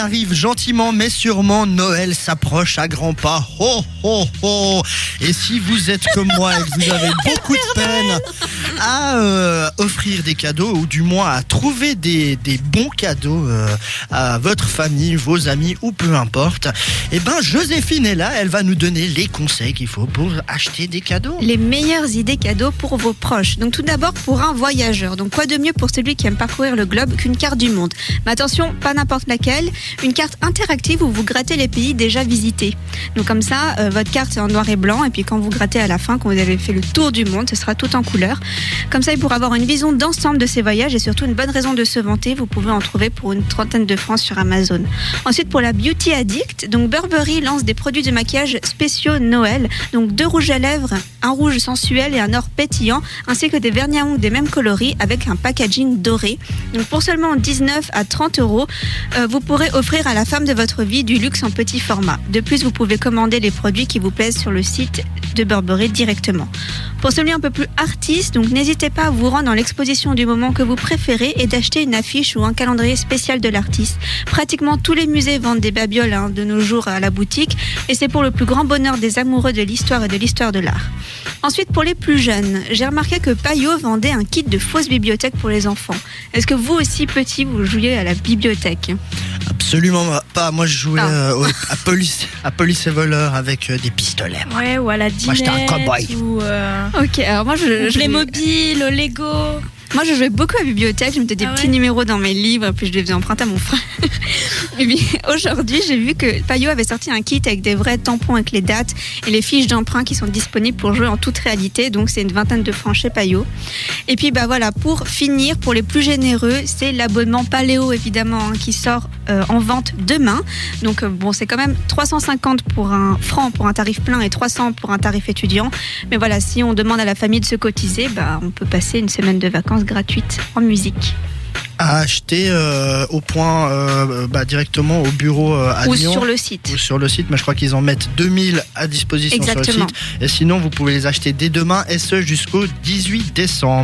arrive gentiment mais sûrement, Noël s'approche à grands pas. Ho ho ho Et si vous êtes comme moi et que vous avez beaucoup de peine à euh, offrir des cadeaux ou du moins à trouver des, des bons cadeaux euh, à votre famille, vos amis ou peu importe, eh ben Joséphine est là, elle va nous donner les conseils qu'il faut pour acheter des cadeaux. Les meilleures idées cadeaux pour vos proches. Donc tout d'abord pour un voyageur. Donc quoi de mieux pour celui qui aime parcourir le globe qu'une carte du monde? Mais attention, pas n'importe laquelle une carte interactive où vous grattez les pays déjà visités. Donc comme ça, euh, votre carte est en noir et blanc et puis quand vous grattez à la fin, quand vous avez fait le tour du monde, ce sera tout en couleur. Comme ça, il pourra avoir une vision d'ensemble de ses voyages et surtout une bonne raison de se vanter. Vous pouvez en trouver pour une trentaine de francs sur Amazon. Ensuite, pour la Beauty Addict, donc Burberry lance des produits de maquillage spéciaux Noël. Donc deux rouges à lèvres, un rouge sensuel et un or pétillant, ainsi que des vernis à ongles des mêmes coloris avec un packaging doré. Donc pour seulement 19 à 30 euros, euh, vous pourrez offrir à la femme de votre vie du luxe en petit format. De plus, vous pouvez commander les produits qui vous plaisent sur le site de Burberry directement. Pour celui un peu plus artiste, n'hésitez pas à vous rendre dans l'exposition du moment que vous préférez et d'acheter une affiche ou un calendrier spécial de l'artiste. Pratiquement tous les musées vendent des babioles hein, de nos jours à la boutique et c'est pour le plus grand bonheur des amoureux de l'histoire et de l'histoire de l'art. Ensuite, pour les plus jeunes, j'ai remarqué que Payot vendait un kit de fausses bibliothèques pour les enfants. Est-ce que vous aussi, petit, vous jouiez à la bibliothèque? Absolument pas. Moi, je jouais Ah. euh, au- à, police, à police et voleur avec euh, des pistolets. moi. Ouais, ou à la Moi, j'étais un dinette, cow-boy. ou euh, Ok, alors moi je, au je Playmobil, au Lego. Moi, je jouais beaucoup à la bibliothèque, je mettais des Ah petits numéros dans mes livres, puis je les faisais emprunter à mon frère. et puis aujourd'hui, j'ai vu que Payot avait sorti un kit avec des vrais tampons avec les dates et les fiches d'emprunt qui sont disponibles pour jouer en toute réalité. Donc, c'est une vingtaine de francs chez Payot. Et puis, bah voilà, pour finir, pour les plus généreux, c'est l'abonnement Paléo, évidemment, hein, qui sort euh, en vente demain. Donc, euh, bon, c'est quand même 350 pour un franc pour un tarif plein et 300 pour un tarif étudiant. Mais voilà, si on demande à la famille de se cotiser, bah, on peut passer une semaine de vacances gratuites en musique. À acheter euh, au point euh, bah, directement au bureau euh, à Ou Lyon. sur le site. ou sur le site, mais je crois qu'ils en mettent 2000 à disposition sur Exactement. le site. Et sinon, vous pouvez les acheter dès demain et ce jusqu'au 18 décembre.